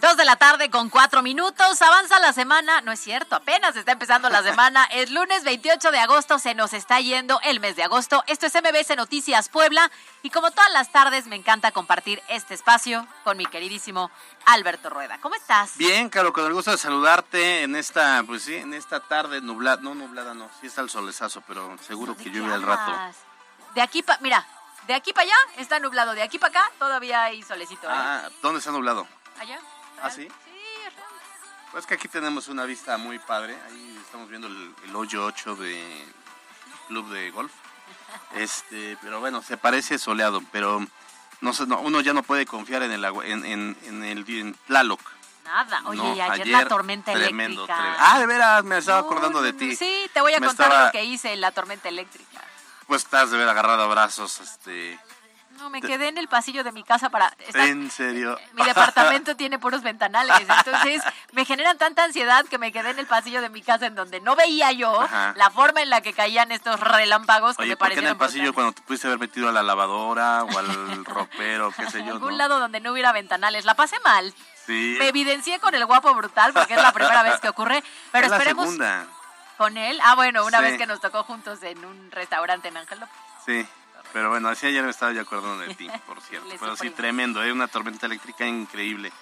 Dos de la tarde con cuatro minutos, avanza la semana, no es cierto, apenas está empezando la semana, es lunes 28 de agosto, se nos está yendo el mes de agosto, esto es MBC Noticias Puebla y como todas las tardes me encanta compartir este espacio con mi queridísimo Alberto Rueda. ¿Cómo estás? Bien, Caro, con el gusto de saludarte en esta, pues sí, en esta tarde nublada, no nublada, no, sí está el solezazo, pero seguro que ¿De llueve al rato. De aquí para, mira, de aquí para allá está nublado, de aquí para acá todavía hay solecito. ¿eh? Ah, ¿dónde está nublado? ¿Allá? ¿Ah, sí? Sí, ajá. Pues que aquí tenemos una vista muy padre. Ahí estamos viendo el, el hoyo 8 de club de golf. Este, pero bueno, se parece soleado, pero no sé, no, uno ya no puede confiar en el agua, en, en, en el en Tlaloc. Nada. Oye, No, y ayer, la tormenta tremendo, eléctrica. tremendo. Ah, de veras, me estaba No, acordando de ti. Sí, te voy a Me contar estaba- lo que hice en la tormenta eléctrica. Pues estás de ver agarrado a brazos, este. No, me quedé en el pasillo de mi casa para... está- En serio. Mi departamento tiene puros ventanales, entonces me generan tanta ansiedad que me quedé en el pasillo de mi casa en donde no veía yo Ajá. la forma en la que caían estos relámpagos que Oye, me ¿por qué en el pasillo brutales. cuando te pudiste haber metido a la lavadora o al ropero, qué sé yo, algún ¿no? lado donde no hubiera ventanales. La pasé mal. Sí. Me evidencié con el guapo brutal porque es la primera vez que ocurre, pero es la esperemos segunda. con él. Ah, bueno, una Sí. vez que nos tocó juntos en un restaurante en Ángel López. Sí, pero bueno, así ayer me estaba ya acordando de ti, por cierto. Pero sí, tremendo, hay una tormenta eléctrica increíble.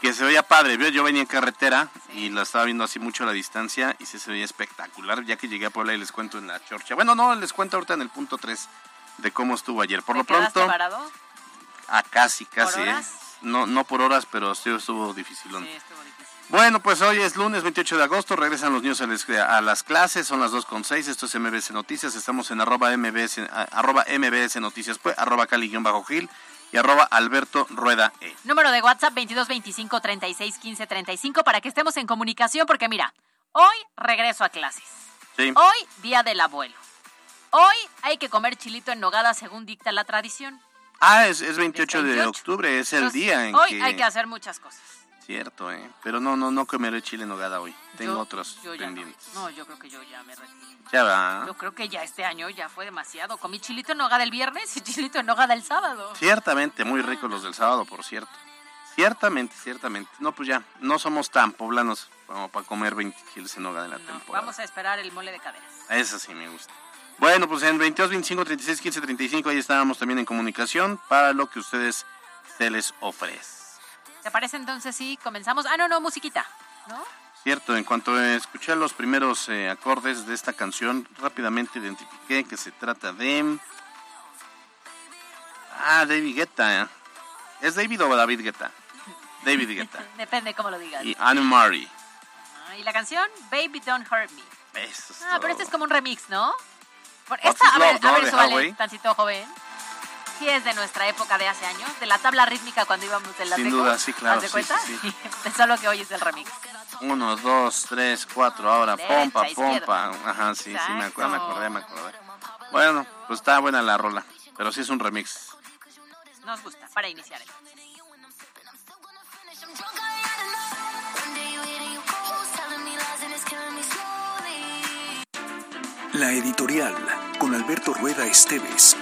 Que se veía padre, Yo- yo venía en carretera y la estaba viendo así mucho a la distancia y sí se veía espectacular, ya que llegué a Puebla y les cuento en la chorcha. Bueno, no, les cuento ahorita en el punto 3 de cómo estuvo ayer. Por ¿Te lo pronto, varado? a casi, casi, ¿eh? horas? No, no por horas, pero sí estuvo dificilón. Sí, estuvo difícil. Bueno, pues hoy es lunes 28 de agosto, regresan los niños a, las- clases, son las 2.6, esto es MBS Noticias, estamos en arroba MBS, arroba MBS Noticias, pues, arroba Cali-Gil y arroba Alberto Rueda E. Número de WhatsApp 22 25 36 15 35 para que estemos en comunicación porque mira, hoy regreso a clases. Sí, Hoy día del abuelo. Hoy hay que comer chilito en nogada según dicta la tradición. ah, es, es 28 de 28. octubre, es el Entonces, día en hoy que... hay que hacer muchas cosas. Cierto, ¿eh? Pero no, no, no comeré chile en nogada hoy, tengo Yo- otros yo ya no. pendientes. No, yo creo que yo ya me retiro. Ya va. Yo creo que ya este año ya fue demasiado. Comí chilito en nogada el viernes y chilito en nogada el sábado. Ciertamente, muy ricos los del sábado, por cierto. Ciertamente, ciertamente. No, pues ya, no somos tan poblanos como para comer 20 chiles en nogada en la No, temporada. vamos a esperar el mole de caderas. Eso sí me gusta. Bueno, pues en 22, 25, 36, 15, 35 ahí estábamos también en comunicación para lo que ustedes se les ofrece. ¿Te parece entonces si comenzamos? Ah, no, no, musiquita, ¿no? Cierto, en cuanto escuché los primeros eh, acordes de esta canción, rápidamente identifiqué que se trata de... Ah, David Guetta. ¿Es David o David Guetta? David Guetta. Depende cómo lo digas. y Anne Murray. Ah, y la canción Baby Don't Hurt Me. Eso es Ah, pero este es como un remix, ¿no? Por- esta, a ver, Love, a ¿no? ver, súbale, tancito joven. Sí es de nuestra época de hace años, de la tabla rítmica cuando íbamos en la Sin duda, sí, claro, ¿Haz de sí, cuenta? sí, sí. Solo que hoy es el remix. Uno, dos, tres, cuatro, ahora Derecha, pompa, izquierda. pompa. Ajá, sí, sí, me acuerdo, me acordé, me acordé. Bueno, pues está buena la rola, pero sí es un remix. Nos gusta, para iniciar. el-. La editorial con Alberto Rueda Esteves.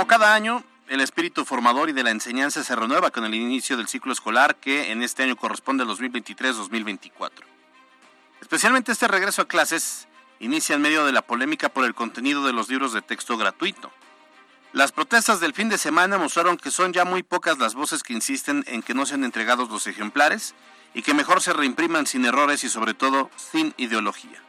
Como cada año, el espíritu formador y de la enseñanza se renueva con el inicio del ciclo escolar que en este año corresponde al 2023-2024. Especialmente este regreso a clases inicia en medio de la polémica por el contenido de los libros de texto gratuito. Las protestas del fin de semana mostraron que son ya muy pocas las voces que insisten en que no sean entregados los ejemplares y que mejor se reimpriman sin errores y sobre todo sin ideología.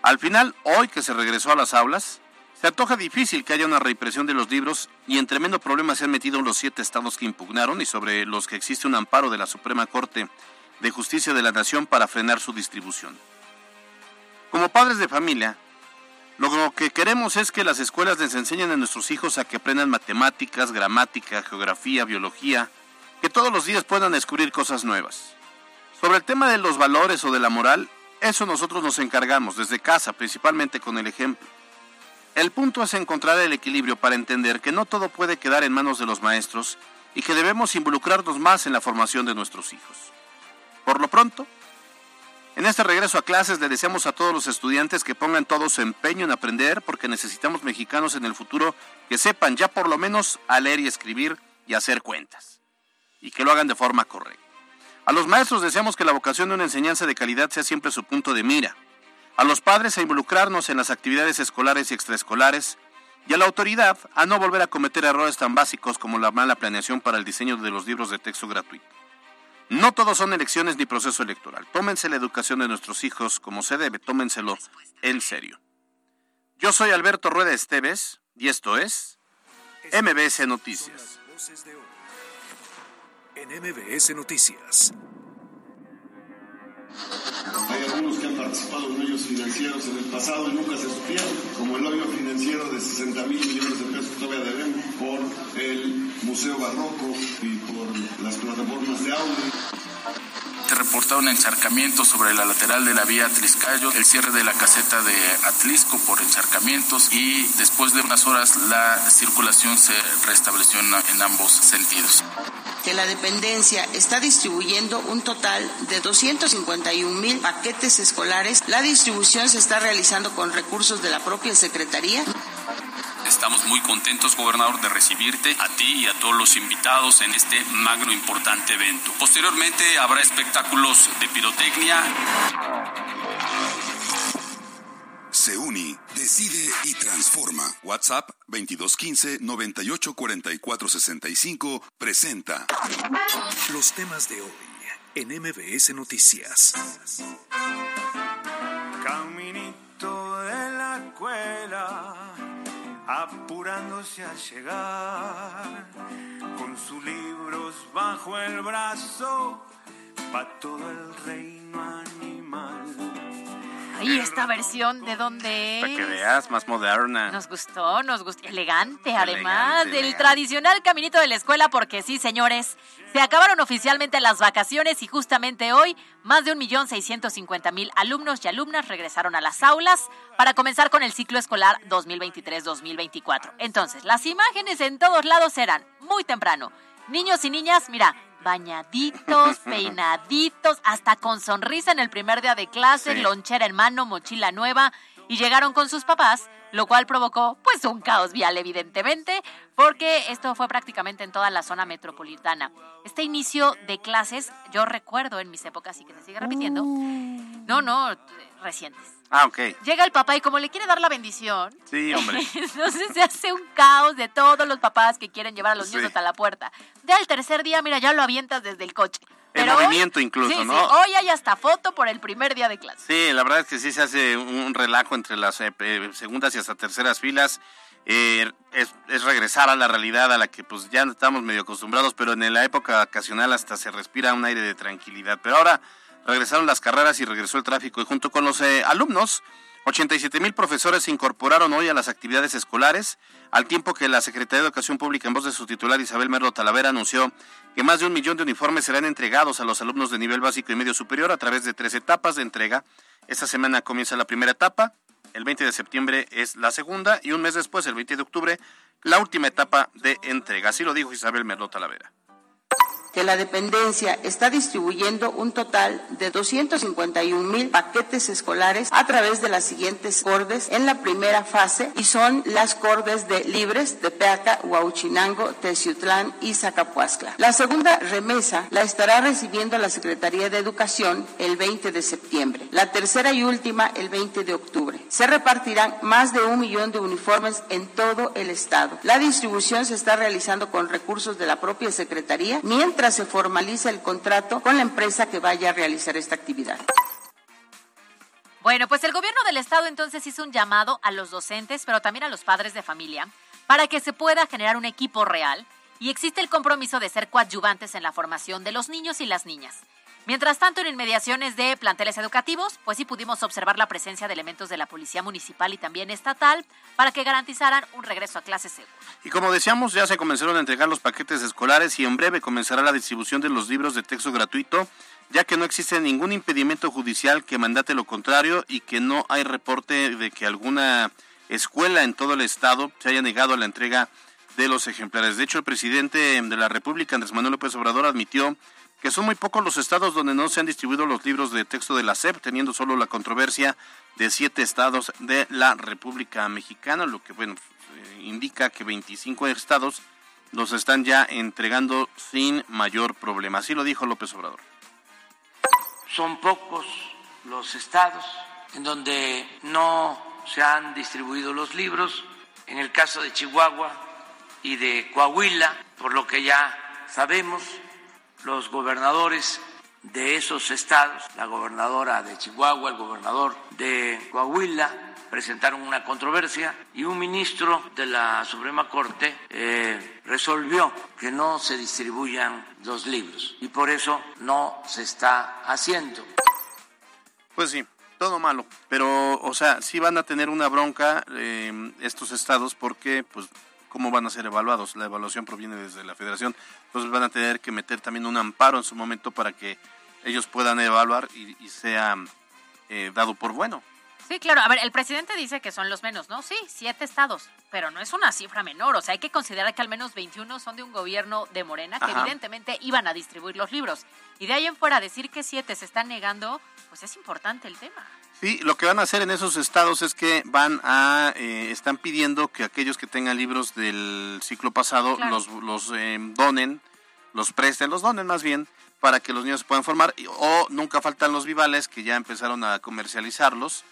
Al final, hoy que se regresó a las aulas, se antoja difícil que haya una reimpresión de los libros y en tremendo problema se han metido los siete estados que impugnaron y sobre los que existe un amparo de la Suprema Corte de Justicia de la Nación para frenar su distribución. Como padres de familia, lo que queremos es que las escuelas les enseñen a nuestros hijos a que aprendan matemáticas, gramática, geografía, biología, que todos los días puedan descubrir cosas nuevas. Sobre el tema de los valores o de la moral, eso nosotros nos encargamos desde casa, principalmente con el ejemplo. El punto es encontrar el equilibrio para entender que no todo puede quedar en manos de los maestros y que debemos involucrarnos más en la formación de nuestros hijos. Por lo pronto, en este regreso a clases le deseamos a todos los estudiantes que pongan todo su empeño en aprender porque necesitamos mexicanos en el futuro que sepan ya por lo menos a leer y escribir y hacer cuentas y que lo hagan de forma correcta. A los maestros deseamos que la vocación de una enseñanza de calidad sea siempre su punto de mira. A los padres a involucrarnos en las actividades escolares y extraescolares y a la autoridad a no volver a cometer errores tan básicos como la mala planeación para el diseño de los libros de texto gratuito. No todos son elecciones ni proceso electoral. Tómense la educación de nuestros hijos como se debe, tómenselo en serio. Yo soy Alberto Rueda Esteves y esto es MBS Noticias. En MBS Noticias. Hay algunos que han participado en hoyos financieros en el pasado y nunca se supieron, como el hoyo financiero de 60 mil millones de pesos que todavía debemos por el Museo Barroco y por las plataformas de audio. Se reportaron encharcamientos sobre la lateral de la vía Atliscayo, el cierre de la caseta de Atlisco por encharcamientos y después de unas horas la circulación se restableció en ambos sentidos que la dependencia está distribuyendo un total de 251 mil paquetes escolares. La distribución se está realizando con recursos de la propia Secretaría. Estamos muy contentos, gobernador, de recibirte a ti y a todos los invitados en este magno importante evento. Posteriormente habrá espectáculos de pirotecnia. Se uni, decide y transforma. WhatsApp 2215-984465 presenta los temas de hoy en MBS Noticias. Caminito de la escuela, apurándose a llegar, con sus libros bajo el brazo, pa' todo el reino animal. Ay, esta versión de dónde es. Para que veas, más moderna. Nos gustó, nos gustó. Elegante, además, Elegante, del elegante. tradicional caminito de la escuela, porque sí, señores, se acabaron oficialmente las vacaciones y justamente hoy más de 1.650.000 alumnos y alumnas regresaron a las aulas para comenzar con el ciclo escolar 2023-2024. Entonces, las imágenes en todos lados eran muy temprano. Niños y niñas, mira, bañaditos, peinaditos, hasta con sonrisa en el primer día de clase, Sí. lonchera en mano, mochila nueva, y llegaron con sus papás, lo cual provocó pues un caos vial evidentemente, porque esto fue prácticamente en toda la zona metropolitana. Este inicio de clases, yo recuerdo en mis épocas y que se sigue repitiendo, no, no, recientes. Ah, ok. Llega el papá y como le quiere dar la bendición, Sí, hombre. entonces se hace un caos de todos los papás que quieren llevar a los niños hasta la puerta. Ya el tercer día, mira, ya lo avientas desde el coche. En Pero movimiento incluso, sí, sí, ¿no? hoy hay hasta foto por el primer día de clase. Sí, la verdad es que sí se hace un relajo entre las eh, eh, segundas y hasta terceras filas. Eh, es, es regresar a la realidad a la que pues ya estamos medio acostumbrados, pero en la época vacacional hasta se respira un aire de tranquilidad. Pero ahora regresaron las carreras y regresó el tráfico y junto con los eh, alumnos, 87 mil profesores se incorporaron hoy a las actividades escolares, al tiempo que la Secretaría de Educación Pública, en voz de su titular Isabel Merlo Talavera, anunció que más de un millón de uniformes serán entregados a los alumnos de nivel básico y medio superior a través de tres etapas de entrega. Esta semana comienza la primera etapa, el 20 de septiembre es la segunda y un mes después, el 20 de octubre, la última etapa de entrega. Así lo dijo Isabel Merlo Talavera. Que la dependencia está distribuyendo un total de 251 mil paquetes escolares a través de las siguientes cordes en la primera fase y son las cordes de Libres, de Peaca, Huauchinango, Teciutlán y Zacapuascla. La segunda remesa la estará recibiendo la Secretaría de Educación el 20 de septiembre. La tercera y última el 20 de octubre. Se repartirán más de un millón de uniformes en todo el estado. La distribución se está realizando con recursos de la propia Secretaría mientras se formaliza el contrato con la empresa que vaya a realizar esta actividad. Bueno, pues el gobierno del estado entonces hizo un llamado a los docentes, pero también a los padres de familia, para que se pueda generar un equipo real y existe el compromiso de ser coadyuvantes en la formación de los niños y las niñas. Mientras tanto, en inmediaciones de planteles educativos, pues sí pudimos observar la presencia de elementos de la Policía Municipal y también estatal para que garantizaran un regreso a clases seguras. Y como decíamos, ya se comenzaron a entregar los paquetes escolares y en breve comenzará la distribución de los libros de texto gratuito, ya que no existe ningún impedimento judicial que mandate lo contrario y que no hay reporte de que alguna escuela en todo el estado se haya negado a la entrega de los ejemplares. De hecho, el presidente de la República, Andrés Manuel López Obrador, admitió que son muy pocos los estados donde no se han distribuido los libros de texto de la SEP, teniendo solo la controversia de siete estados de la República Mexicana, lo que bueno eh, indica que 25 estados los están ya entregando sin mayor problema. Así lo dijo López Obrador. Son pocos los estados en donde no se han distribuido los libros. En el caso de Chihuahua y de Coahuila, por lo que ya sabemos, los gobernadores de esos estados, la gobernadora de Chihuahua, el gobernador de Coahuila, presentaron una controversia y un ministro de la Suprema Corte eh, resolvió que no se distribuyan los libros y por eso no se está haciendo. Pues sí, todo malo, pero o sea, sí van a tener una bronca eh, estos estados porque pues cómo van a ser evaluados. La evaluación proviene desde la federación, entonces van a tener que meter también un amparo en su momento para que ellos puedan evaluar y, y sea eh, dado por bueno. Sí, claro. A ver, el presidente dice que son los menos, ¿no? Sí, siete estados, pero no es una cifra menor. O sea, hay que considerar que al menos 21 son de un gobierno de Morena, que Ajá. evidentemente iban a distribuir los libros. Y de ahí en fuera decir que siete se están negando, pues es importante el tema. Sí, lo que van a hacer en esos estados es que van a, eh, están pidiendo que aquellos que tengan libros del ciclo pasado Claro. los, los eh, donen, los presten, los donen más bien, para que los niños se puedan formar. O nunca faltan los vivales que ya empezaron a comercializarlos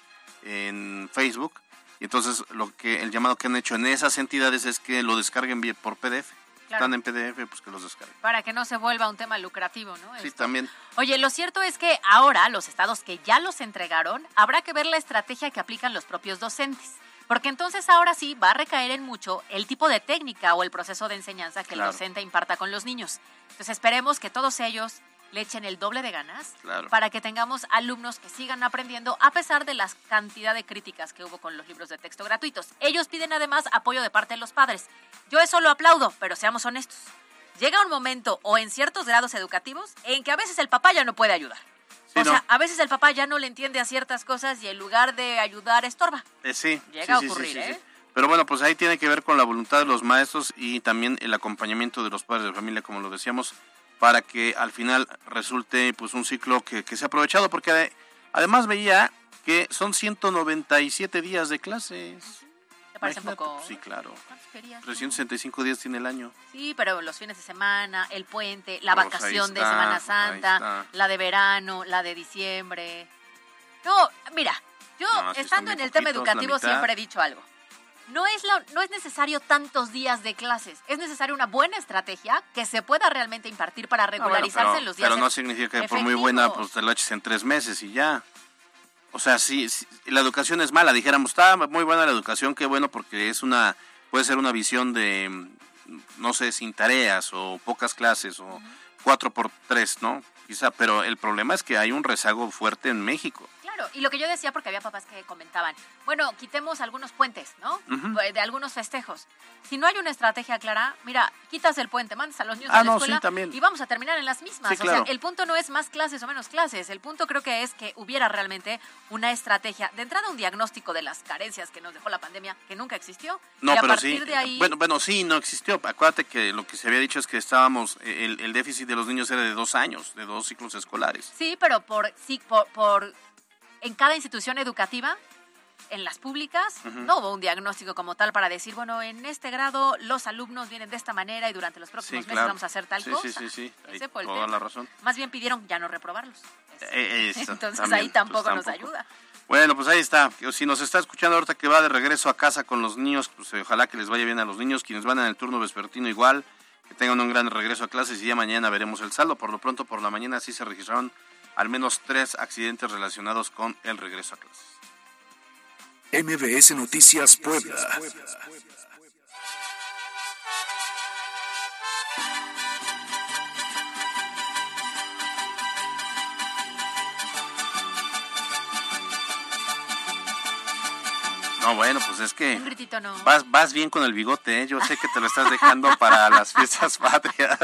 en Facebook. Y entonces lo que el llamado que han hecho en esas entidades es que lo descarguen por PDF. Claro. Están en PDF, pues que los descarguen. Para que no se vuelva un tema lucrativo, ¿no? Sí, Esto. también. Oye, lo cierto es que ahora los estados que ya los entregaron, habrá que ver la estrategia que aplican los propios docentes. Porque entonces ahora sí va a recaer en mucho el tipo de técnica o el proceso de enseñanza que Claro. el docente imparta con los niños. Entonces esperemos que todos ellos le echen el doble de ganas Claro. para que tengamos alumnos que sigan aprendiendo a pesar de la cantidad de críticas que hubo con los libros de texto gratuitos. Ellos piden además apoyo de parte de los padres. Yo eso lo aplaudo, pero seamos honestos. Llega un momento o en ciertos grados educativos en que a veces el papá ya no puede ayudar. Sí, o sea, no. a veces el papá ya no le entiende a ciertas cosas y en lugar de ayudar estorba. Eh, sí. Llega sí, a ocurrir, sí, ¿eh? sí. Pero bueno, pues ahí tiene que ver con la voluntad de los maestros y también el acompañamiento de los padres de familia, como lo decíamos, para que al final resulte pues un ciclo que, que sea aprovechado, porque ade- además veía que son 197 días de clases. ¿Te parece Imagínate, un poco? Sí, claro. ¿Cuántos querías? 365 días tiene el año. Sí, pero los fines de semana, el puente, la Pues vacación de Semana Santa, la de verano, la de diciembre. No, mira, yo No, estando en el tema educativo siempre he dicho algo. No es, la- no es necesario tantos días de clases, es necesaria una buena estrategia que se pueda realmente impartir para Ah, bueno, regularizarse pero, en los días pero no significa que por muy buena pues te lo eches en tres meses y ya. O sea, sí, la educación es mala, dijéramos, está muy buena la educación, qué bueno porque es una, puede ser una visión de, mm, no sé, sin tareas o pocas clases o cuatro por tres, ¿no? Quizá, pero el problema es que hay un rezago fuerte en México. Claro, y lo que yo decía, porque había papás que comentaban, bueno, quitemos algunos puentes, ¿no? Pues, De algunos festejos. Si no hay una estrategia clara, mira, quitas el puente, mandas a los niños Ah, a la no, escuela sí, también. y vamos a terminar en las mismas. Sí, O claro. sea, el punto no es más clases o menos clases, el punto creo que es que hubiera realmente una estrategia, de entrada un diagnóstico de las carencias que nos dejó la pandemia, que nunca existió, No, y a pero partir sí. de ahí... Bueno, bueno, sí, no existió. Acuérdate que lo que se había dicho es que estábamos, el, el déficit de los niños era de dos años, de dos ciclos escolares. Sí, pero por, sí, por, por en cada institución educativa, en las públicas, no hubo un diagnóstico como tal para decir, bueno, en este grado los alumnos vienen de esta manera y durante los próximos Sí, meses claro. vamos a hacer tal Sí, cosa. sí, sí, sí. Ese fue el toda tema. la razón. Más bien pidieron ya no reprobarlos. Eh, eso, Entonces también, ahí tampoco pues, nos tampoco. ayuda. Bueno, pues ahí está. Si nos está escuchando ahorita que va de regreso a casa con los niños, pues eh, ojalá que les vaya bien a los niños. Quienes van en el turno vespertino igual, que tengan un gran regreso a clases y ya mañana veremos el saldo. Por lo pronto, por la mañana sí se registraron al menos tres accidentes relacionados con el regreso a clases. MBS Noticias Puebla. No, bueno, pues es que Un gritito no. vas, vas bien con el bigote, ¿eh? Yo sé que te lo estás dejando para las fiestas patrias.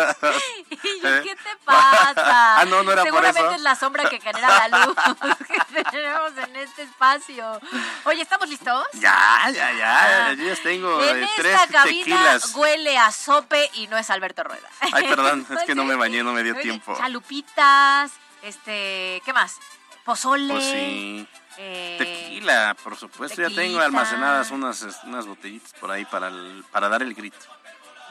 Y yo, ¿Qué te pasa? Ah, no, no era por Seguramente eso. es la sombra que genera la luz que tenemos en este espacio. Oye, ¿estamos listos? Ya, ya, ya. Yo ya tengo en eh, tres esta cabina tequilas. huele a sope y no es Alberto Rueda. Ay, perdón, es que no me bañé, no me dio Oye, tiempo. Chalupitas, este, ¿qué más? Pozole. Pues sí. Eh, Tequila, por supuesto. Ya tengo almacenadas unas, unas botellitas por ahí para, el- para dar el grito.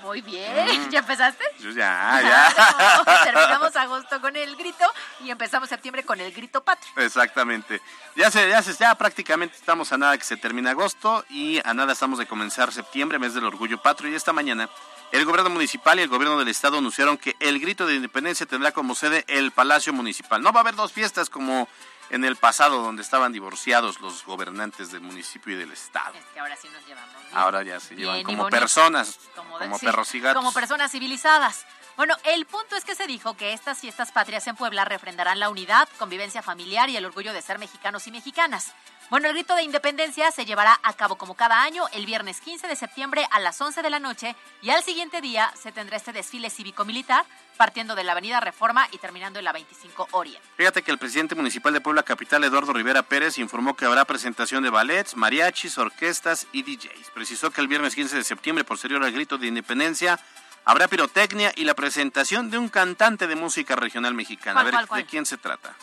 Muy bien. Mm. ¿Ya empezaste? Yo ya, ya. Claro, Terminamos agosto con el grito y empezamos septiembre con el grito patrio. Exactamente. Ya se, ya se, ya prácticamente estamos a nada que se termine agosto y a nada estamos de comenzar septiembre, mes del orgullo patrio. Y esta mañana el gobierno municipal y el gobierno del estado anunciaron que el grito de independencia tendrá como sede el Palacio Municipal. No va a haber dos fiestas como en el pasado donde estaban divorciados los gobernantes del municipio y del estado. Que ahora sí nos llevamos. bien. Ahora ya se llevan Bien como personas, Como, de- como sí, perros y gatos. Como personas civilizadas. Bueno, el punto es que se dijo que estas fiestas patrias en Puebla refrendarán la unidad, convivencia familiar y el orgullo de ser mexicanos y mexicanas. Bueno, el grito de independencia se llevará a cabo como cada año el viernes 15 de septiembre a las 11 de la noche y al siguiente día se tendrá este desfile cívico-militar partiendo de la Avenida Reforma y terminando en la 25 Orient. Fíjate que el presidente municipal de Puebla Capital, Eduardo Rivera Pérez, informó que habrá presentación de ballets, mariachis, orquestas y DJs. Precisó que el viernes 15 de septiembre, posterior al grito de independencia, habrá pirotecnia y la presentación de un cantante de música regional mexicana. A ¿Cuál, ver, cuál, cuál? ¿de quién se trata?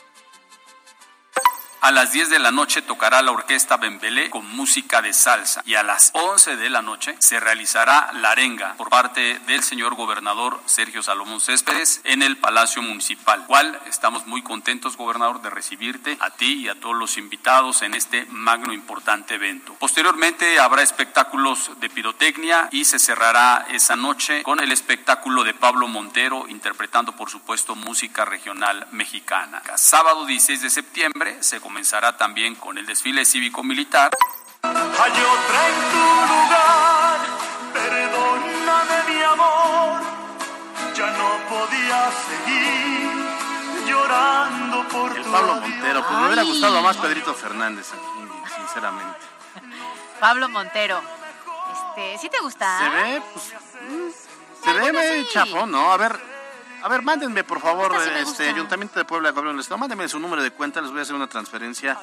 A las 10 de la noche tocará la orquesta Bembelé con música de salsa y a las 11 de la noche se realizará la arenga por parte del señor gobernador Sergio Salomón Céspedes en el Palacio Municipal, cual estamos muy contentos, gobernador, de recibirte a ti y a todos los invitados en este magno importante evento. Posteriormente habrá espectáculos de pirotecnia y se cerrará esa noche con el espectáculo de Pablo Montero interpretando por supuesto música regional mexicana. Sábado 16 de septiembre se comenzará también con el desfile cívico-militar. Hay otra en tu lugar, perdóname mi amor, ya no podía seguir llorando por El tu Pablo. Montero. Pues me hubiera gustado más Pedrito Fernández aquí, sinceramente. Pablo Montero. Este, ¿sí te gusta? Se ve, pues, mm, se ve Algunos medio sí. chafón, ¿no? A ver, a ver, mándenme por favor, sí este. Ayuntamiento de Puebla, Estado, mándenme su número de cuenta, les voy a hacer una transferencia,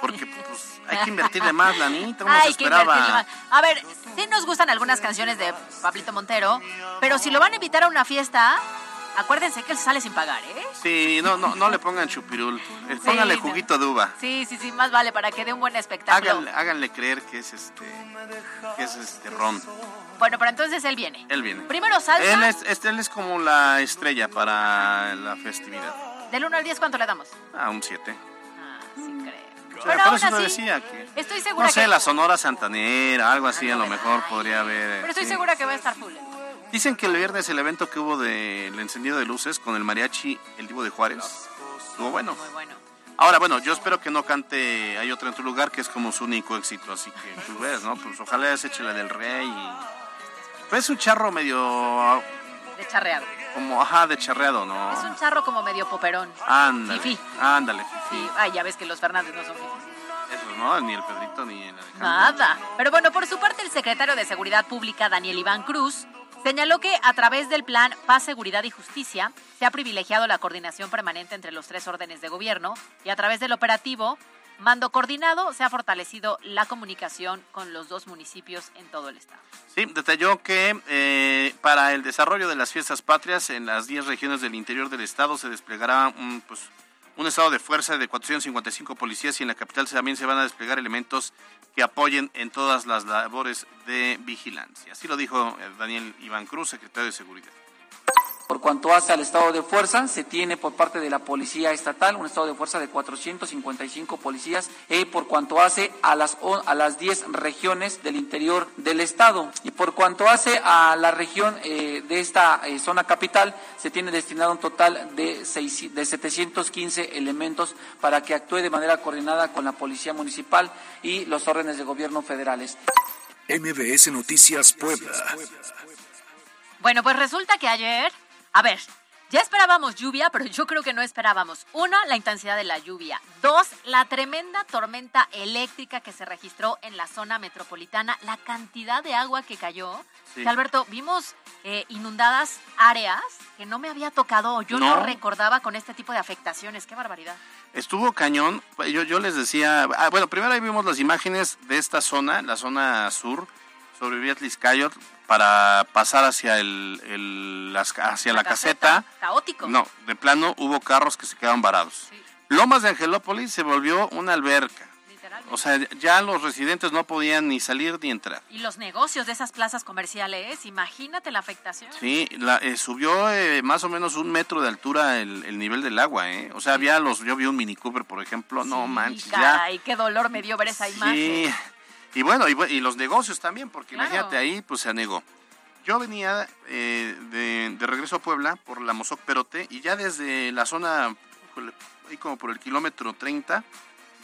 porque pues hay que invertirle más, lanita, uno se esperaba. más. A ver, sí nos gustan algunas canciones de Pablito Montero, pero si lo van a invitar a una fiesta, acuérdense que él sale sin pagar, ¿eh? Sí, no, no, no le pongan chupirul, eh, pónganle no. juguito de uva. Sí, sí, sí, más vale para que dé un buen espectáculo. Háganle, háganle creer que es este, que es este ron. Bueno, pero entonces él viene. Él viene. Primero salsa, Él es, este, él es como la estrella para la festividad. del 1 al 10, ¿cuánto le damos? Ah, un 7. Pero por aún eso así, decía que... estoy segura No sé, que... la Sonora Santanera, algo así a lo mejor podría haber. Pero estoy sí. segura que va a estar full. Dicen que el viernes el evento que hubo del encendido de luces con el mariachi El Divo de Juárez estuvo bueno. Muy bueno. Ahora, bueno, yo espero que no cante Hay otra en tu lugar, que es como su único éxito, así que tú ves, ¿no? Pues ojalá se eche la del rey. y- Pues es un charro medio... De charreado. Como, ajá, de charreado, ¿no? Es un charro como medio poperón. Ándale. Fifí. Ándale, Sí, fifí. ay, ya ves que los Fernández no son fifís. Eso, ¿no? Ni el Pedrito ni el Alejandro. Nada. Pero bueno, por su parte, el secretario de Seguridad Pública, Daniel Iván Cruz, señaló que a través del plan Paz, Seguridad y Justicia se ha privilegiado la coordinación permanente entre los tres órdenes de gobierno y a través del operativo Mando Coordinado se ha fortalecido la comunicación con los dos municipios en todo el estado. Sí, detalló que eh, para el desarrollo de las fiestas patrias en las 10 regiones del interior del estado se desplegará un, pues, un estado de fuerza de 455 policías y en la capital también se van a desplegar elementos que apoyen en todas las labores de vigilancia. Así lo dijo eh, Daniel Iván Cruz, secretario de Seguridad. Por cuanto hace al estado de fuerza, se tiene por parte de la Policía Estatal un estado de fuerza de 455 policías y por cuanto hace a las, o- a las 10 regiones del interior del estado. Y por cuanto hace a la región eh, de esta eh, zona capital, se tiene destinado un total de, seis- de 715 elementos para que actúe de manera coordinada con la Policía Municipal y los órdenes de gobierno federales. MBS Noticias Puebla. Bueno, pues resulta que ayer, a ver, ya esperábamos lluvia, pero yo creo que no esperábamos. Uno, la intensidad de la lluvia. Dos, la tremenda tormenta eléctrica que se registró en la zona metropolitana. La cantidad de agua que cayó. Sí. Que, Alberto, vimos eh, inundadas áreas que no me había tocado o yo no. No. recordaba con este tipo de afectaciones. Qué barbaridad. Estuvo cañón. Yo, yo les decía, ah, bueno, primero ahí vimos las imágenes de esta zona, la zona sur, sobre Vía Tliscayot, para pasar hacia el, el- las- hacia la, caseta. Caótico. No, de plano hubo carros que se quedaron varados. Lomas de Angelópolis se volvió una alberca. O sea, ya los residentes no podían ni salir ni entrar. Y los negocios de esas plazas comerciales, imagínate la afectación. Sí, la, eh, subió eh, más o menos un metro de altura el, el nivel del agua, ¿eh? O sea, había los, yo vi un Mini Cooper, por ejemplo, no manches, ya. Caray, qué dolor me dio ver esa imagen. Y bueno, y, y los negocios también, porque Claro. imagínate ahí, pues se anegó. Yo venía eh, de, de regreso a Puebla por la Mozoc Perote y ya desde la zona, ahí como por el kilómetro 30,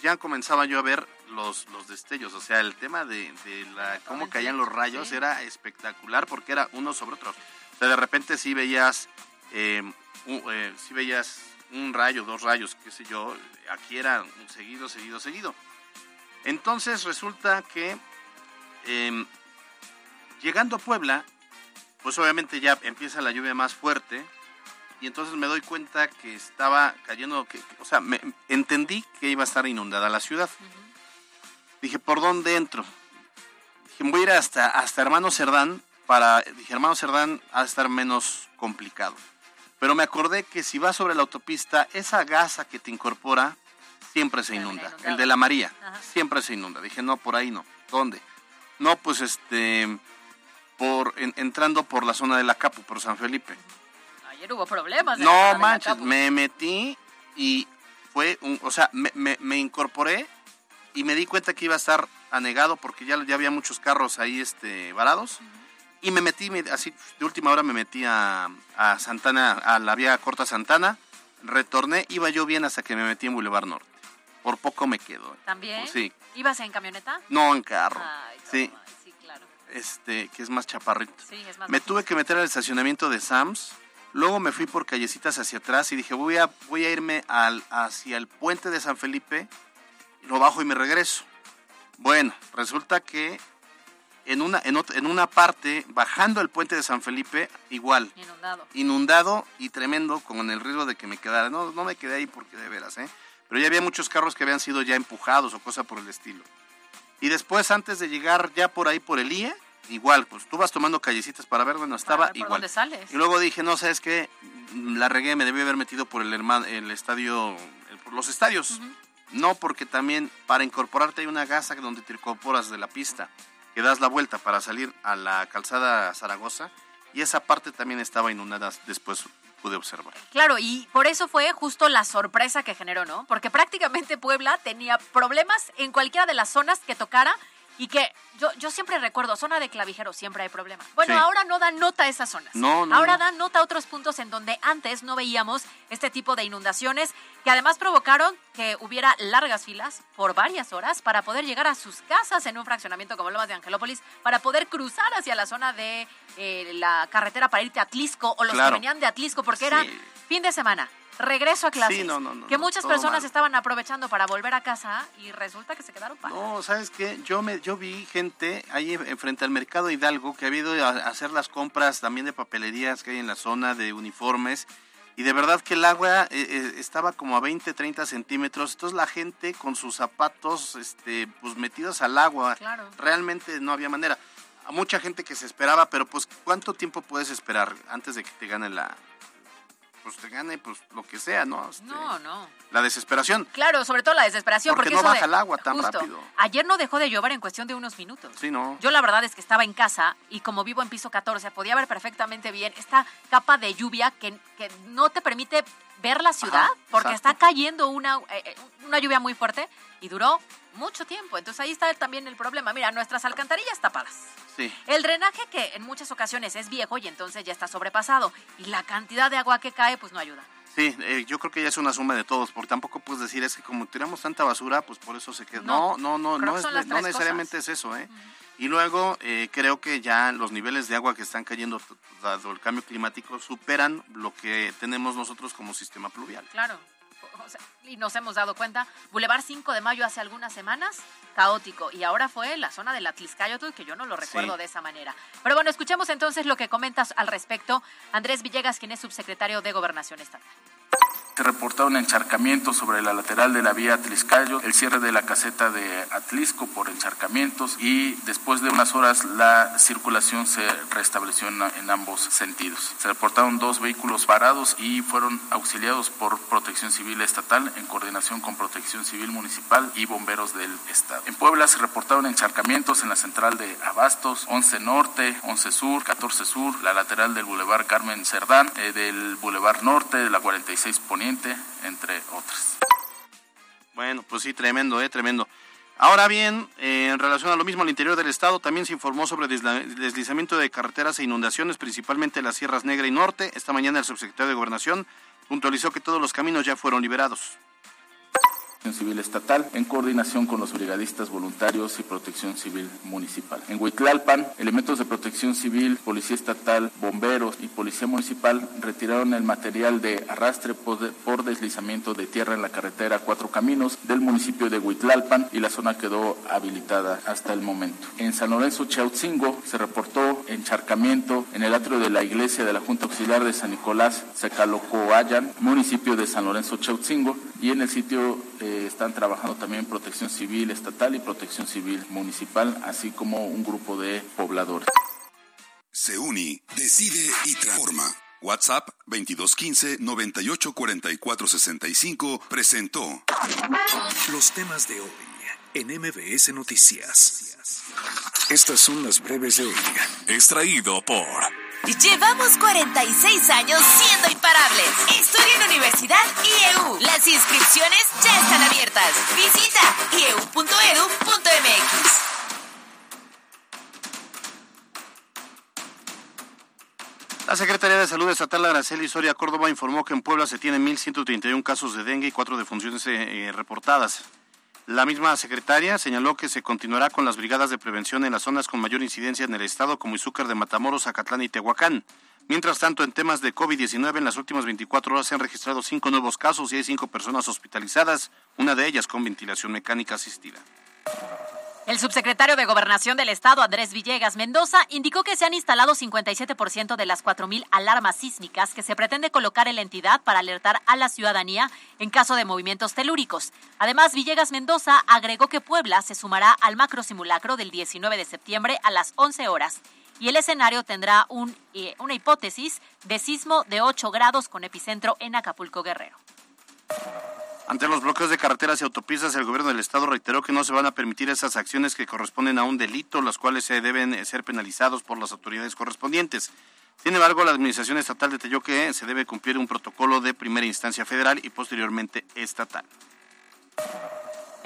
ya comenzaba yo a ver los, los destellos. O sea, el tema de, de la, cómo caían los rayos era espectacular porque era uno sobre otro. O sea, de repente sí veías, eh, un- eh, sí veías un rayo, dos rayos, qué sé yo. Aquí era un seguido, seguido, seguido. Entonces resulta que eh, llegando a Puebla, pues obviamente ya empieza la lluvia más fuerte y entonces me doy cuenta que estaba cayendo, que, que- o sea, me, entendí que iba a estar inundada la ciudad. Dije, ¿por dónde entro? Dije, voy a ir hasta, hasta Hermano Cerdán para, dije, Hermano Cerdán ha de estar menos complicado. Pero me acordé que si vas sobre la autopista, esa gasa que te incorpora siempre se inunda. El de la María, siempre se inunda. Dije, no, por ahí no. ¿Dónde? No, pues este, por, en- entrando por la zona de la Capu, por San Felipe. Ayer hubo problemas. en la No de manches, me metí y fue un, o sea, me, me- me incorporé y me di cuenta que iba a estar anegado porque ya, ya había muchos carros ahí este, varados. Y me metí, me- así de última hora me metí a, a Santana, a la vía corta Santana, retorné, iba yo bien hasta que me metí en Boulevard Norte. Por poco me quedo. ¿También? Sí, ¿Ibas en camioneta? no en carro. Ay, sí, sí, claro. este, que es más chaparrito. Sí, es más Me tuve que meter al estacionamiento de Sams. Luego me fui por callecitas hacia atrás y dije, voy a, voy a irme al, hacia el puente de San Felipe, lo bajo y me regreso. Bueno, resulta que en una, en, ot- en una parte, bajando el puente de San Felipe, igual, Inundado. inundado y tremendo, con el riesgo de que me quedara. No, no me quedé ahí porque de veras, ¿eh? Pero ya había muchos carros que habían sido ya empujados o cosa por el estilo. Y después, antes de llegar ya por ahí por el IE, igual, pues tú vas tomando callecitas para ver, bueno, estaba ver por igual. dónde sales. Y luego dije, no, ¿sabes qué? La regué, me debí haber metido por el, hermano, el estadio, el- por los estadios. No, porque también para incorporarte hay una gasa donde te incorporas de la pista, que das la vuelta para salir a la calzada Zaragoza, y esa parte también estaba inundada, después pude observar. Claro, y por eso fue justo la sorpresa que generó, ¿no? Porque prácticamente Puebla tenía problemas en cualquiera de las zonas que tocara y que yo, yo siempre recuerdo, zona de clavijero, siempre hay problema. Bueno, Sí. ahora no dan nota a esas zonas. No, no, ahora no. dan nota a otros puntos en donde antes no veíamos este tipo de inundaciones que además provocaron que hubiera largas filas por varias horas para poder llegar a sus casas en un fraccionamiento como Lomas de Angelópolis, para poder cruzar hacia la zona de eh, la carretera para irte a Atlisco o los Claro. que venían de Atlisco porque era fin de semana. Regreso a clases. Sí, no, no, no, que muchas personas mal. estaban aprovechando para volver a casa y resulta que se quedaron parados. No, ¿sabes qué? Yo me yo vi gente ahí en- frente al mercado Hidalgo que había ido a a hacer las compras también de papelerías que hay en la zona de uniformes y de verdad que el agua eh, eh, estaba como a 20, 30 centímetros, entonces la gente con sus zapatos este, pues metidos al agua, Claro. realmente no había manera. A mucha gente que se esperaba, pero pues ¿cuánto tiempo puedes esperar antes de que te gane la... pues te gane pues lo que sea, ¿no? Este, No, no. La desesperación. Claro, sobre todo la desesperación. Porque Porque, no baja de- el agua tan justo, rápido. Ayer no dejó de llover en cuestión de unos minutos. Sí, no. Yo la verdad es que estaba en casa y como vivo en piso 14, podía ver perfectamente bien esta capa de lluvia que, que no te permite ver la ciudad Ajá, porque exacto. está cayendo una, eh, eh, una lluvia muy fuerte y duró mucho tiempo. Entonces ahí está también el problema. Mira, nuestras alcantarillas tapadas. Sí. El drenaje que en muchas ocasiones es viejo y entonces ya está sobrepasado. Y la cantidad de agua que cae pues no ayuda. Sí, eh, yo creo que ya es una suma de todos, porque tampoco puedes decir es que como tiramos tanta basura, pues por eso se queda. No, No, no, no, no, es- no necesariamente es eso, ¿eh? Y luego eh, creo que ya los niveles de agua que están cayendo, dado el cambio climático, superan lo que tenemos nosotros como sistema pluvial. Claro. Y nos hemos dado cuenta, Boulevard 5 de Mayo hace algunas semanas, caótico. Y ahora fue la zona del Atliscayotl, que yo no lo recuerdo Sí. de esa manera. Pero bueno, escuchemos entonces lo que comentas al respecto. Andrés Villegas, quien es subsecretario de Gobernación Estatal. Se reportaron encharcamientos sobre la lateral de la vía Atliscayo, el cierre de la caseta de Atlisco por encharcamientos y después de unas horas la circulación se restableció en, ambos sentidos. Se reportaron dos vehículos varados y fueron auxiliados por Protección Civil Estatal en coordinación con Protección Civil Municipal y bomberos del Estado. En Puebla se reportaron encharcamientos en la central de Abastos, 11 Norte, 11 Sur, 14 Sur, la lateral del Boulevard Carmen Cerdán, eh, del Boulevard Norte, de la 46 Poniente, entre otras. Bueno, pues sí, tremendo, ¿eh? Tremendo. Ahora bien, eh, en relación a lo mismo al interior del estado, también se informó sobre deslizamiento de carreteras e inundaciones, principalmente en las sierras Negra y Norte. Esta mañana el subsecretario de Gobernación puntualizó que todos los caminos ya fueron liberados. Civil Estatal en coordinación con los brigadistas voluntarios y Protección Civil Municipal. En Huitlalpan, elementos de Protección Civil, Policía Estatal, Bomberos y Policía Municipal retiraron el material de arrastre por deslizamiento de tierra en la carretera Cuatro Caminos del municipio de Huitlalpan y la zona quedó habilitada hasta el momento. En San Lorenzo Chautzingo se reportó encharcamiento en el atrio de la iglesia de la Junta Auxiliar de San Nicolás, Secalocoayan, municipio de San Lorenzo Chautzingo, y en el sitio eh, están trabajando también Protección Civil Estatal y Protección Civil Municipal, así como un grupo de pobladores. Se uni, decide y transforma. WhatsApp 2215 984465 presentó Los temas de hoy en MBS Noticias. Estas son las breves de hoy. Extraído por Llevamos 46 años siendo imparables. Estudia en Universidad IEU. Las inscripciones ya están abiertas. Visita ieu.edu.mx. La Secretaría de Salud Estatal Araceli Soria Córdoba informó que en Puebla se tienen 1.131 casos de dengue y cuatro defunciones eh, reportadas. La misma secretaria señaló que se continuará con las brigadas de prevención en las zonas con mayor incidencia en el estado, como Izúcar de Matamoros, Zacatlán y Tehuacán. Mientras tanto, en temas de COVID-19, en las últimas 24 horas se han registrado cinco nuevos casos y hay cinco personas hospitalizadas, una de ellas con ventilación mecánica asistida. El subsecretario de Gobernación del Estado, Andrés Villegas Mendoza, indicó que se han instalado 57% de las 4.000 alarmas sísmicas que se pretende colocar en la entidad para alertar a la ciudadanía en caso de movimientos telúricos. Además, Villegas Mendoza agregó que Puebla se sumará al macro simulacro del 19 de septiembre a las 11 horas y el escenario tendrá eh, una hipótesis de sismo de 8 grados con epicentro en Acapulco Guerrero. Ante los bloqueos de carreteras y autopistas, el gobierno del estado reiteró que no se van a permitir esas acciones que corresponden a un delito, las cuales se deben eh, ser penalizados por las autoridades correspondientes. Sin embargo, la administración estatal detalló que se debe cumplir un protocolo de primera instancia federal y posteriormente estatal.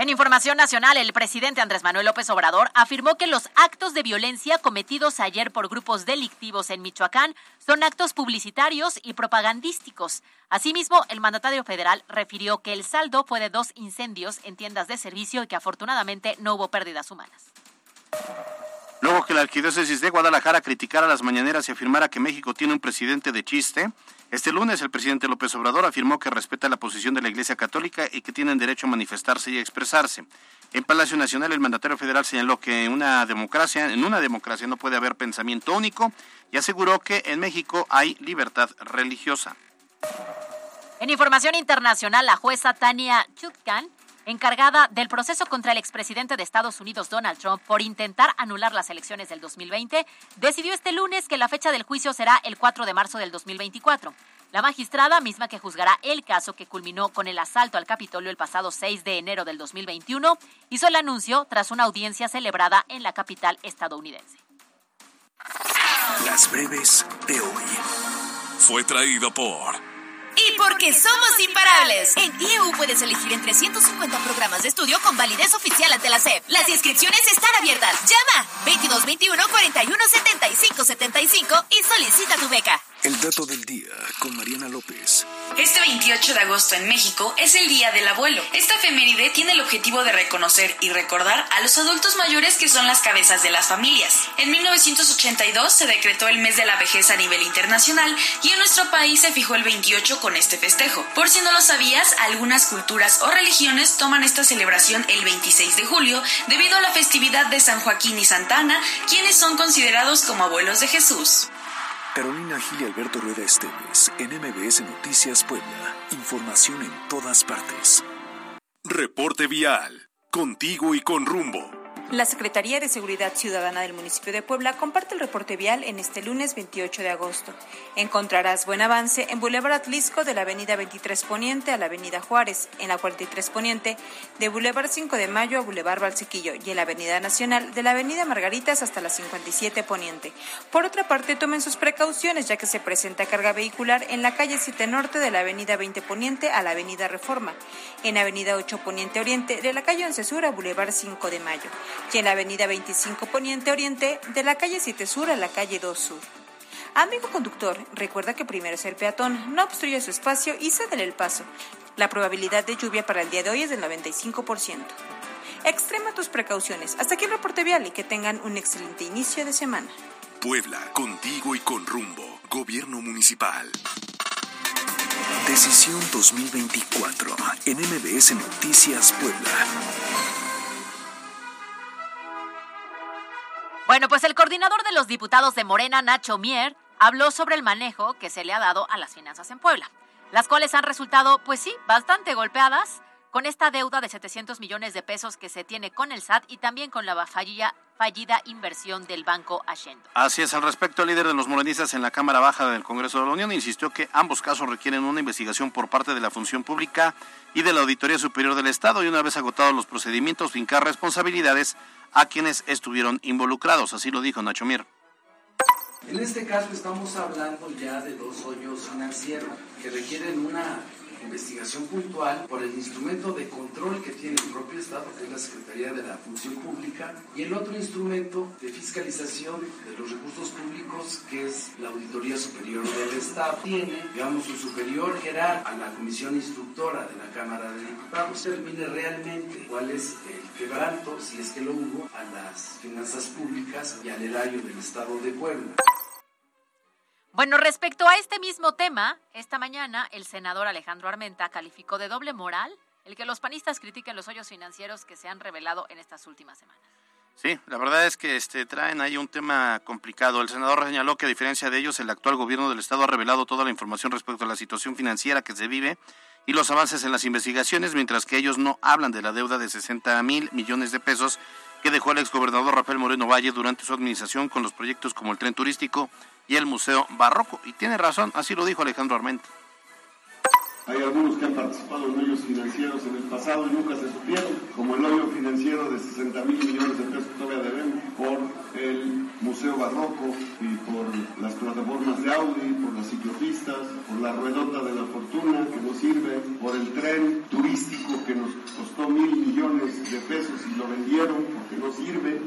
En información nacional, el presidente Andrés Manuel López Obrador afirmó que los actos de violencia cometidos ayer por grupos delictivos en Michoacán son actos publicitarios y propagandísticos. Asimismo, el mandatario federal refirió que el saldo fue de dos incendios en tiendas de servicio y que afortunadamente no hubo pérdidas humanas. Luego que la arquidiócesis de Guadalajara criticara las mañaneras y afirmara que México tiene un presidente de chiste, este lunes el presidente López Obrador afirmó que respeta la posición de la Iglesia Católica y que tienen derecho a manifestarse y a expresarse. En Palacio Nacional el mandatario federal señaló que en una democracia, en una democracia no puede haber pensamiento único y aseguró que en México hay libertad religiosa. En información internacional, la jueza Tania Chutkan encargada del proceso contra el expresidente de Estados Unidos Donald Trump por intentar anular las elecciones del 2020, decidió este lunes que la fecha del juicio será el 4 de marzo del 2024. La magistrada, misma que juzgará el caso que culminó con el asalto al Capitolio el pasado 6 de enero del 2021, hizo el anuncio tras una audiencia celebrada en la capital estadounidense. Las breves de hoy. Fue traído por... Porque somos imparables. En IEU puedes elegir entre 150 programas de estudio con validez oficial ante la SEP. Las inscripciones están abiertas. Llama 2221 41 75 75 y solicita tu beca. El dato del día con Mariana López. Este 28 de agosto en México es el Día del Abuelo. Esta efeméride tiene el objetivo de reconocer y recordar a los adultos mayores que son las cabezas de las familias. En 1982 se decretó el mes de la vejez a nivel internacional y en nuestro país se fijó el 28 con este festejo. Por si no lo sabías, algunas culturas o religiones toman esta celebración el 26 de julio debido a la festividad de San Joaquín y Santa Ana, quienes son considerados como abuelos de Jesús. Carolina Gil y Alberto Rueda Esteves, en MBS Noticias Puebla. Información en todas partes. Reporte vial. Contigo y con rumbo. La Secretaría de Seguridad Ciudadana del municipio de Puebla comparte el reporte vial en este lunes 28 de agosto. Encontrarás buen avance en Boulevard Atlisco de la Avenida 23 Poniente a la Avenida Juárez, en la 43 Poniente, de Boulevard 5 de Mayo a Boulevard Balsequillo y en la Avenida Nacional de la Avenida Margaritas hasta la 57 Poniente. Por otra parte, tomen sus precauciones ya que se presenta carga vehicular en la calle 7 Norte de la Avenida 20 Poniente a la Avenida Reforma, en Avenida 8 Poniente Oriente de la calle 11 Sur a Boulevard 5 de Mayo y en la avenida 25 Poniente Oriente de la calle 7 Sur a la calle 2 Sur. Amigo conductor, recuerda que primero es el peatón, no obstruya su espacio y cédele el paso. La probabilidad de lluvia para el día de hoy es del 95%. Extrema tus precauciones. Hasta aquí el reporte vial y que tengan un excelente inicio de semana. Puebla, contigo y con rumbo. Gobierno Municipal. Decisión 2024 en MBS Noticias Puebla. Bueno, pues el coordinador de los diputados de Morena, Nacho Mier, habló sobre el manejo que se le ha dado a las finanzas en Puebla, las cuales han resultado, pues sí, bastante golpeadas con esta deuda de 700 millones de pesos que se tiene con el SAT y también con la fallida, fallida inversión del Banco Ashendo. Así es, al respecto, el líder de los morenistas en la Cámara Baja del Congreso de la Unión insistió que ambos casos requieren una investigación por parte de la Función Pública y de la Auditoría Superior del Estado y una vez agotados los procedimientos, fincar responsabilidades a quienes estuvieron involucrados. Así lo dijo Nacho Mier. En este caso estamos hablando ya de dos hoyos financieros que requieren una investigación puntual por el instrumento de control que tiene el propio Estado, que es la Secretaría de la Función Pública, y el otro instrumento de fiscalización de los recursos públicos, que es la Auditoría Superior del Estado. Tiene, digamos, su superior jerarca a la Comisión Instructora de la Cámara de Diputados, termine realmente cuál es el quebranto, si es que lo hubo, a las finanzas públicas y al erario del Estado de Puebla. Bueno, respecto a este mismo tema, esta mañana el senador Alejandro Armenta calificó de doble moral el que los panistas critiquen los hoyos financieros que se han revelado en estas últimas semanas. Sí, la verdad es que este, traen ahí un tema complicado. El senador señaló que a diferencia de ellos, el actual gobierno del Estado ha revelado toda la información respecto a la situación financiera que se vive y los avances en las investigaciones, mientras que ellos no hablan de la deuda de 60 mil millones de pesos que dejó el exgobernador Rafael Moreno Valle durante su administración con los proyectos como el tren turístico y el Museo Barroco. Y tiene razón, así lo dijo Alejandro Armenta. Hay algunos que han participado en hoyos financieros en el pasado y nunca se supieron, como el hoyo financiero de 60 mil millones de pesos que todavía debemos por el Museo Barroco y por las plataformas de Audi, por las ciclopistas, por la ruedota de la fortuna que no sirve, por el tren turístico que nos costó mil millones de pesos y lo vendieron porque no sirve.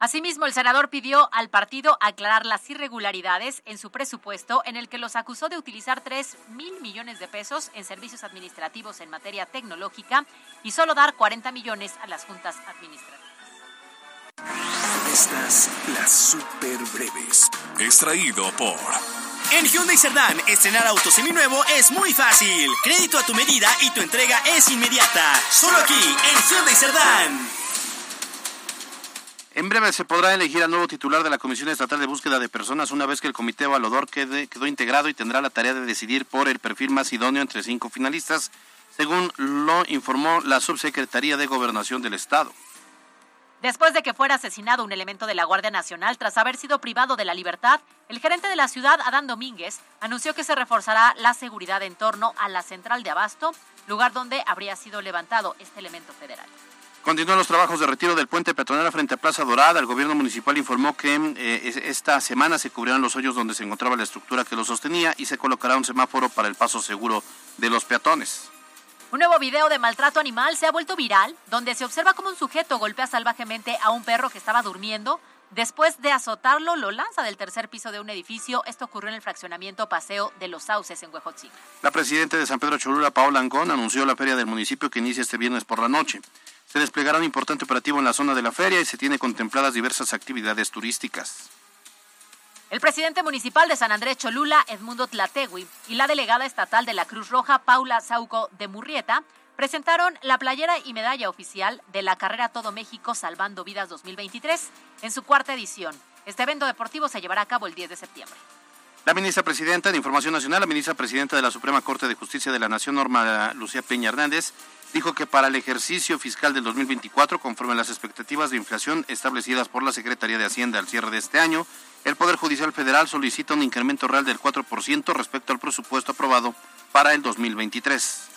Asimismo, el senador pidió al partido aclarar las irregularidades en su presupuesto en el que los acusó de utilizar 3 mil millones de pesos en servicios administrativos en materia tecnológica y solo dar 40 millones a las juntas administrativas. Estas las super breves. Extraído por En Hyundai Cerdán, estrenar auto seminuevo es muy fácil. Crédito a tu medida y tu entrega es inmediata. Solo aquí, en Hyundai Cerdán. En breve se podrá elegir al nuevo titular de la Comisión Estatal de Búsqueda de Personas una vez que el comité evaluador quede- quedó integrado y tendrá la tarea de decidir por el perfil más idóneo entre cinco finalistas, según lo informó la Subsecretaría de Gobernación del Estado. Después de que fuera asesinado un elemento de la Guardia Nacional tras haber sido privado de la libertad, el gerente de la ciudad, Adán Domínguez, anunció que se reforzará la seguridad en torno a la central de Abasto, lugar donde habría sido levantado este elemento federal. Continúan los trabajos de retiro del puente peatonal frente a Plaza Dorada. El gobierno municipal informó que eh, es- esta semana se cubrirán los hoyos donde se encontraba la estructura que lo sostenía y se colocará un semáforo para el paso seguro de los peatones. Un nuevo video de maltrato animal se ha vuelto viral, donde se observa como un sujeto golpea salvajemente a un perro que estaba durmiendo. Después de azotarlo, lo lanza del tercer piso de un edificio. Esto ocurrió en el fraccionamiento Paseo de los Sauces en Huejotzingo. La presidenta de San Pedro Cholula, Paola Angón, anunció la feria del municipio que inicia este viernes por la noche. Se desplegará un importante operativo en la zona de la feria y se tiene contempladas diversas actividades turísticas. El presidente municipal de San Andrés Cholula, Edmundo Tlategui, y la delegada estatal de la Cruz Roja, Paula Sauco de Murrieta, presentaron la playera y medalla oficial de la carrera Todo México Salvando Vidas 2023 en su cuarta edición. Este evento deportivo se llevará a cabo el 10 de septiembre. La ministra presidenta de Información Nacional, la ministra presidenta de la Suprema Corte de Justicia de la Nación, Norma Lucía Peña Hernández, dijo que para el ejercicio fiscal del 2024, conforme a las expectativas de inflación establecidas por la Secretaría de Hacienda al cierre de este año, el Poder Judicial Federal solicita un incremento real del 4% respecto al presupuesto aprobado para el 2023.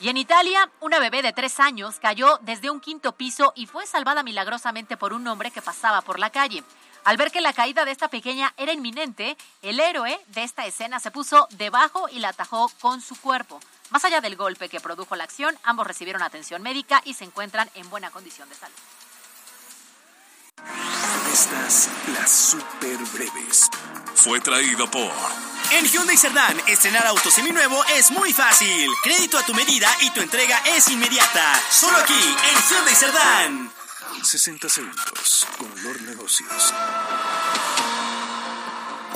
Y en Italia, una bebé de tres años cayó desde un quinto piso y fue salvada milagrosamente por un hombre que pasaba por la calle. Al ver que la caída de esta pequeña era inminente, el héroe de esta escena se puso debajo y la atajó con su cuerpo. Más allá del golpe que produjo la acción, ambos recibieron atención médica y se encuentran en buena condición de salud. Estas las super breves. Fue traído por En Hyundai Cerdán, estrenar auto seminuevo es muy fácil. Crédito a tu medida y tu entrega es inmediata. Solo aquí, en Hyundai Cerdán. 60 segundos con Lord Negocios.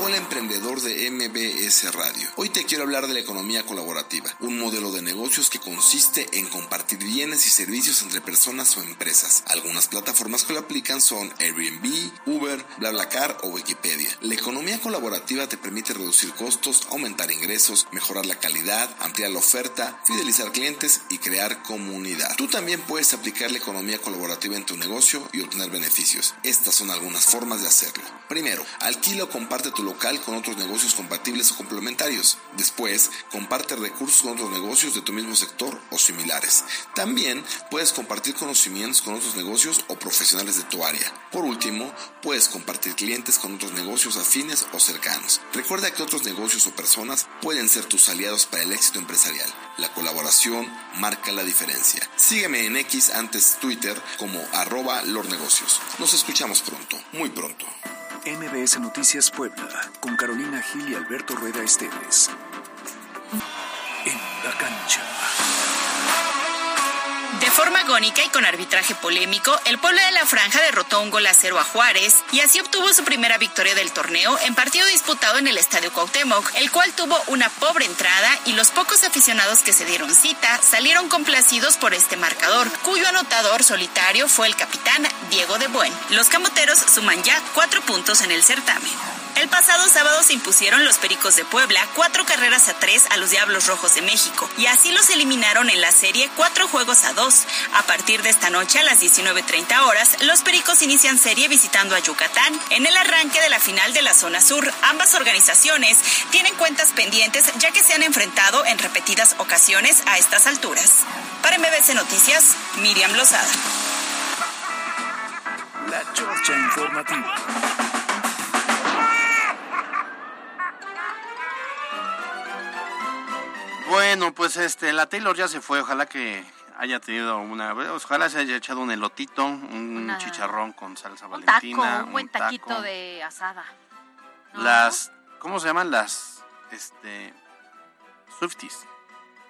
Hola emprendedor de MBS Radio. Hoy te quiero hablar de la economía colaborativa, un modelo de negocios que consiste en compartir bienes y servicios entre personas o empresas. Algunas plataformas que lo aplican son Airbnb, Uber, BlaBlaCar o Wikipedia. La economía colaborativa te permite reducir costos, aumentar ingresos, mejorar la calidad, ampliar la oferta, fidelizar clientes y crear comunidad. Tú también puedes aplicar la economía colaborativa en tu negocio y obtener beneficios. Estas son algunas formas de hacerlo. Primero, alquila o comparte tu local con otros negocios compatibles o complementarios. Después, comparte recursos con otros negocios de tu mismo sector o similares. También puedes compartir conocimientos con otros negocios o profesionales de tu área. Por último, puedes compartir clientes con otros negocios afines o cercanos. Recuerda que otros negocios o personas pueden ser tus aliados para el éxito empresarial. La colaboración marca la diferencia. Sígueme en X antes Twitter como arroba lornegocios. Nos escuchamos pronto, muy pronto. MBS Noticias Puebla, con Carolina Gil y Alberto Rueda Esteves. En la cancha. Forma agónica y con arbitraje polémico, el pueblo de la Franja derrotó un gol a cero a Juárez y así obtuvo su primera victoria del torneo en partido disputado en el Estadio Cuauhtémoc, el cual tuvo una pobre entrada y los pocos aficionados que se dieron cita salieron complacidos por este marcador, cuyo anotador solitario fue el capitán Diego de Buen. Los camoteros suman ya cuatro puntos en el certamen. El pasado sábado se impusieron los Pericos de Puebla cuatro carreras a tres a los Diablos Rojos de México y así los eliminaron en la serie cuatro juegos a dos. A partir de esta noche a las 19.30 horas, los Pericos inician serie visitando a Yucatán en el arranque de la final de la zona sur. Ambas organizaciones tienen cuentas pendientes ya que se han enfrentado en repetidas ocasiones a estas alturas. Para MBC Noticias, Miriam Lozada. La Chorcha Informativa. Bueno, pues este, la Taylor ya se fue, ojalá que haya tenido una, ojalá se haya echado un elotito, un Una- chicharrón con salsa Un taco, valentina, un buen taco. taquito de asada. ¿no? Las, ¿cómo se llaman? Las, este, Swifties.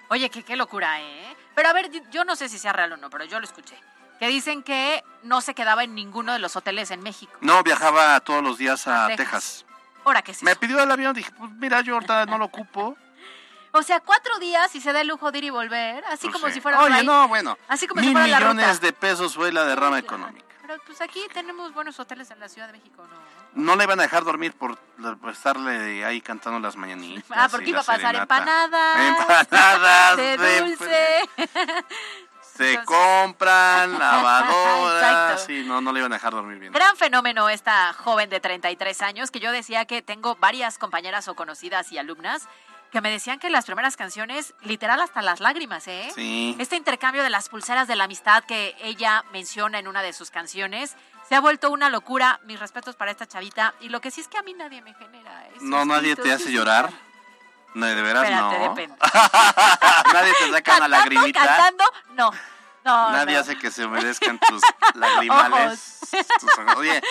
Oye, qué, qué locura, ¿eh? Pero a ver, yo no sé si sea real o no, pero yo lo escuché. Que dicen que no se quedaba en ninguno de los hoteles en México. No, viajaba todos los días a, A Texas. Texas. Ahora que sí. Me pidió el avión, dije, pues mira, yo ahorita no lo ocupo. O sea, cuatro días y se da el lujo de ir y volver, así Pues como sí. si fuera Oye, no, bueno, Así como si mil fuera la ruta. millones de pesos fue la derrama económica. Pero pues aquí tenemos buenos hoteles en la Ciudad de México, ¿no? No le iban a dejar dormir por, por estarle ahí cantando las mañanitas. Ah, porque iba a pasar serenata. empanadas. Empanadas De dulce. Se compran, lavadoras. Sí, no, no le iban a dejar dormir bien. Gran fenómeno esta joven de 33 años que yo decía que tengo varias compañeras o conocidas y alumnas que me decían que las primeras canciones, literal hasta las lágrimas, ¿eh? Sí. Este intercambio de las pulseras de la amistad que ella menciona en una de sus canciones se ha vuelto una locura. Mis respetos para esta chavita. Y lo que sí es que a mí nadie me genera eso. No, nadie te hace llorar. No, de veras Espérate, no. depende. nadie te saca una lagrimita. Cantando, no. No, Nadie no. hace que se humedezcan tus lagrimales. tus ojos. Oye,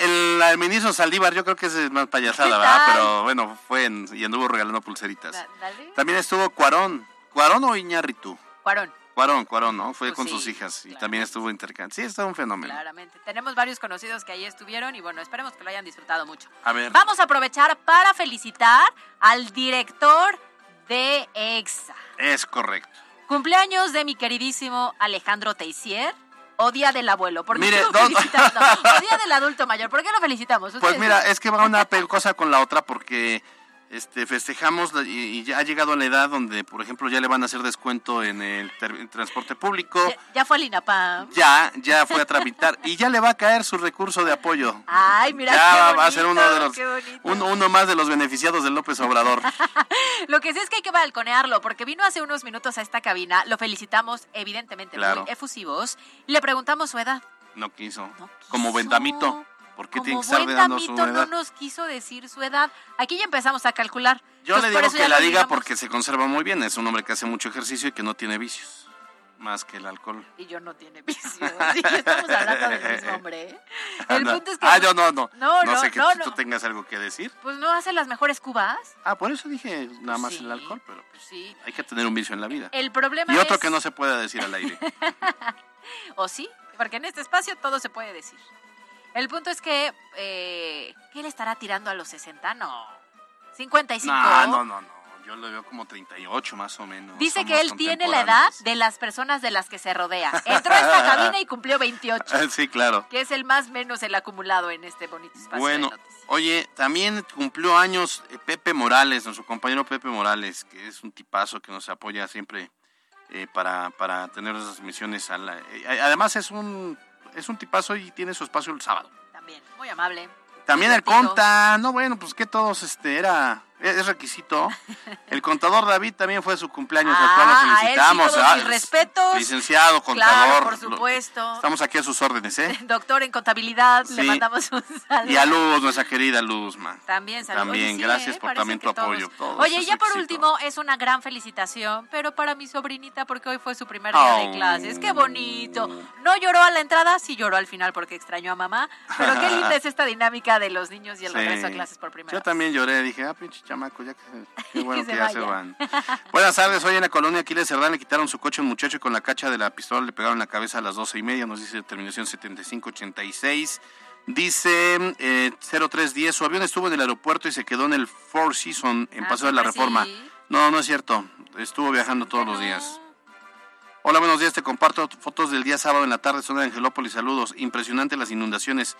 el, el ministro Saldívar yo creo que es más payasada, ¿Qué ¿verdad? Pero bueno, fue en- y anduvo regalando pulseritas. Da- dale. También estuvo Cuarón. ¿Cuarón o Iñárritu? Cuarón, Cuarón, Cuarón, ¿no? Fue Pues con sí, sus hijas y también estuvo intercambio. Sí, está un fenómeno. claramente. Tenemos varios conocidos que ahí estuvieron y bueno, esperemos que lo hayan disfrutado mucho. A ver. Vamos a aprovechar para felicitar al director de EXA. Es correcto. Cumpleaños de mi queridísimo Alejandro Teissier. O Día del Abuelo. ¿Por qué Mire, lo no- felicitamos? No, o Día del Adulto Mayor. ¿Por qué lo felicitamos? Pues mira, es que va una cosa con la otra porque este festejamos la- y, ya ha llegado a la edad donde, por ejemplo, ya le van a hacer descuento en el, transporte público. Ya, ya fue al INAPAM. Ya, ya fue a tramitar y ya le va a caer su recurso de apoyo. Ay, mira ya qué va, bonito, va a ser uno de los uno, uno más de los beneficiados de López Obrador. Lo que sí es que hay que balconearlo, porque vino hace unos minutos a esta cabina, lo felicitamos, evidentemente Claro. muy efusivos, y le preguntamos su edad. No quiso. Como Bendamito. ¿Por qué tiene que estar buen dando su damito no edad? nos quiso decir su edad. Aquí ya empezamos a calcular. Yo Entonces, le digo que la diga digamos. porque se conserva muy bien. Es un hombre que hace mucho ejercicio y que no tiene vicios. Más que el alcohol. Y yo no tiene vicio. Sí, estamos hablando del mismo hombre. ¿eh? El No. punto es que... Ah, yo no, no. No, no, sé que no, tú, no. tengas algo que decir. Pues no hace las mejores cubas. Ah, por eso dije nada más Sí. el alcohol, pero pues, Sí. hay que tener un vicio en la vida. El problema Y otro es... que no se puede decir al aire. ¿O sí? Porque en este espacio todo se puede decir. El punto es que... Eh, ¿Qué le estará tirando a los 60? No. 55. No, no, no, no. Yo lo veo como 38 más o menos. Dice Somos que él tiene la edad de las personas de las que se rodea. Entró a esta cabina y cumplió 28, Sí, claro. que es el más menos el acumulado en este bonito espacio. Bueno, de oye, también cumplió años eh, Pepe Morales, nuestro compañero Pepe Morales, que es un tipazo que nos apoya siempre eh, para, para tener esas misiones. A la- eh, además es un, es un tipazo y tiene su espacio el sábado. También, muy amable. También el conta, no bueno, pues que todos, este, era, es requisito. El contador David también fue su cumpleaños, al cual lo Ah, a él sí felicitamos. todos Ah, respetos. Licenciado, contador. Claro, por supuesto. Estamos aquí a sus órdenes, ¿eh? Doctor en contabilidad, le mandamos un saludo. Y a Luz, nuestra querida Luzma. También, saludos. También, sí, gracias ¿eh? por también tu todos. apoyo. Todos Oye, ya por último, es una gran felicitación, pero para mi sobrinita, porque hoy fue su primer día de Oh. clases. ¡Qué bonito! No lloró a la entrada, sí lloró al final porque extrañó a mamá. Pero qué linda es esta dinámica de los niños y el regreso a clases por primera Yo vez. también lloré, dije, ah, pinche chamaco, ya que qué bueno Que ya se van. Buenas tardes, hoy en la colonia Aquiles Cerdán le quitaron su coche a un muchacho y con la cacha de la pistola le pegaron la cabeza a las doce y media, nos dice terminación 7586. Dice eh, 0310, su avión estuvo en el aeropuerto y se quedó en el Four Seasons en Ah, Paso de la Reforma. sí. No, no es cierto, estuvo viajando todos los días. Hola, buenos días. Te comparto fotos del día sábado en la tarde, zona de Angelópolis. Saludos. Impresionante las inundaciones.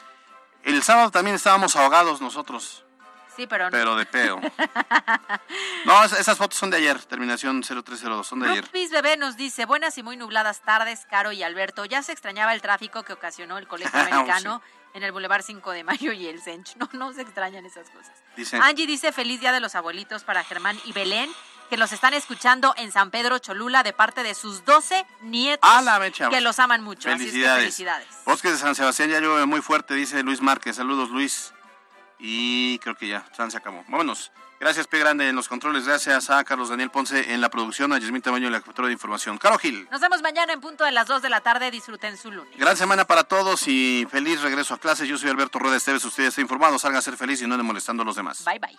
El sábado también estábamos ahogados nosotros, Sí, pero no. pero de peo. No, es- esas fotos son de ayer, terminación 0302, son de ayer. Rupis Bebé nos dice, buenas y muy nubladas tardes, Caro y Alberto. Ya se extrañaba el tráfico que ocasionó el colegio americano en el Boulevard 5 de Mayo y el Sench. No, no se extrañan esas cosas. Dice, Angie dice, feliz día de los abuelitos para Germán y Belén, que los están escuchando en San Pedro Cholula de parte de sus 12 nietos, ¡A la mecha! que los aman mucho. Así es que felicidades. felicidades. Bosques de San Sebastián ya llueve muy fuerte, dice Luis Márquez. Saludos, Luis. Y creo que ya, se acabó. Vámonos. Gracias, P. Grande, en los controles. Gracias a Carlos Daniel Ponce en la producción, a Yasmín Tamaño en la captura de información. Caro Gil. Nos vemos mañana en punto de las 2 de la tarde. Disfruten su lunes. Gran semana para todos y feliz regreso a clases. Yo soy Alberto Rueda Esteves. Usted está informado. Salga a ser feliz y no le molestando a los demás. Bye, bye.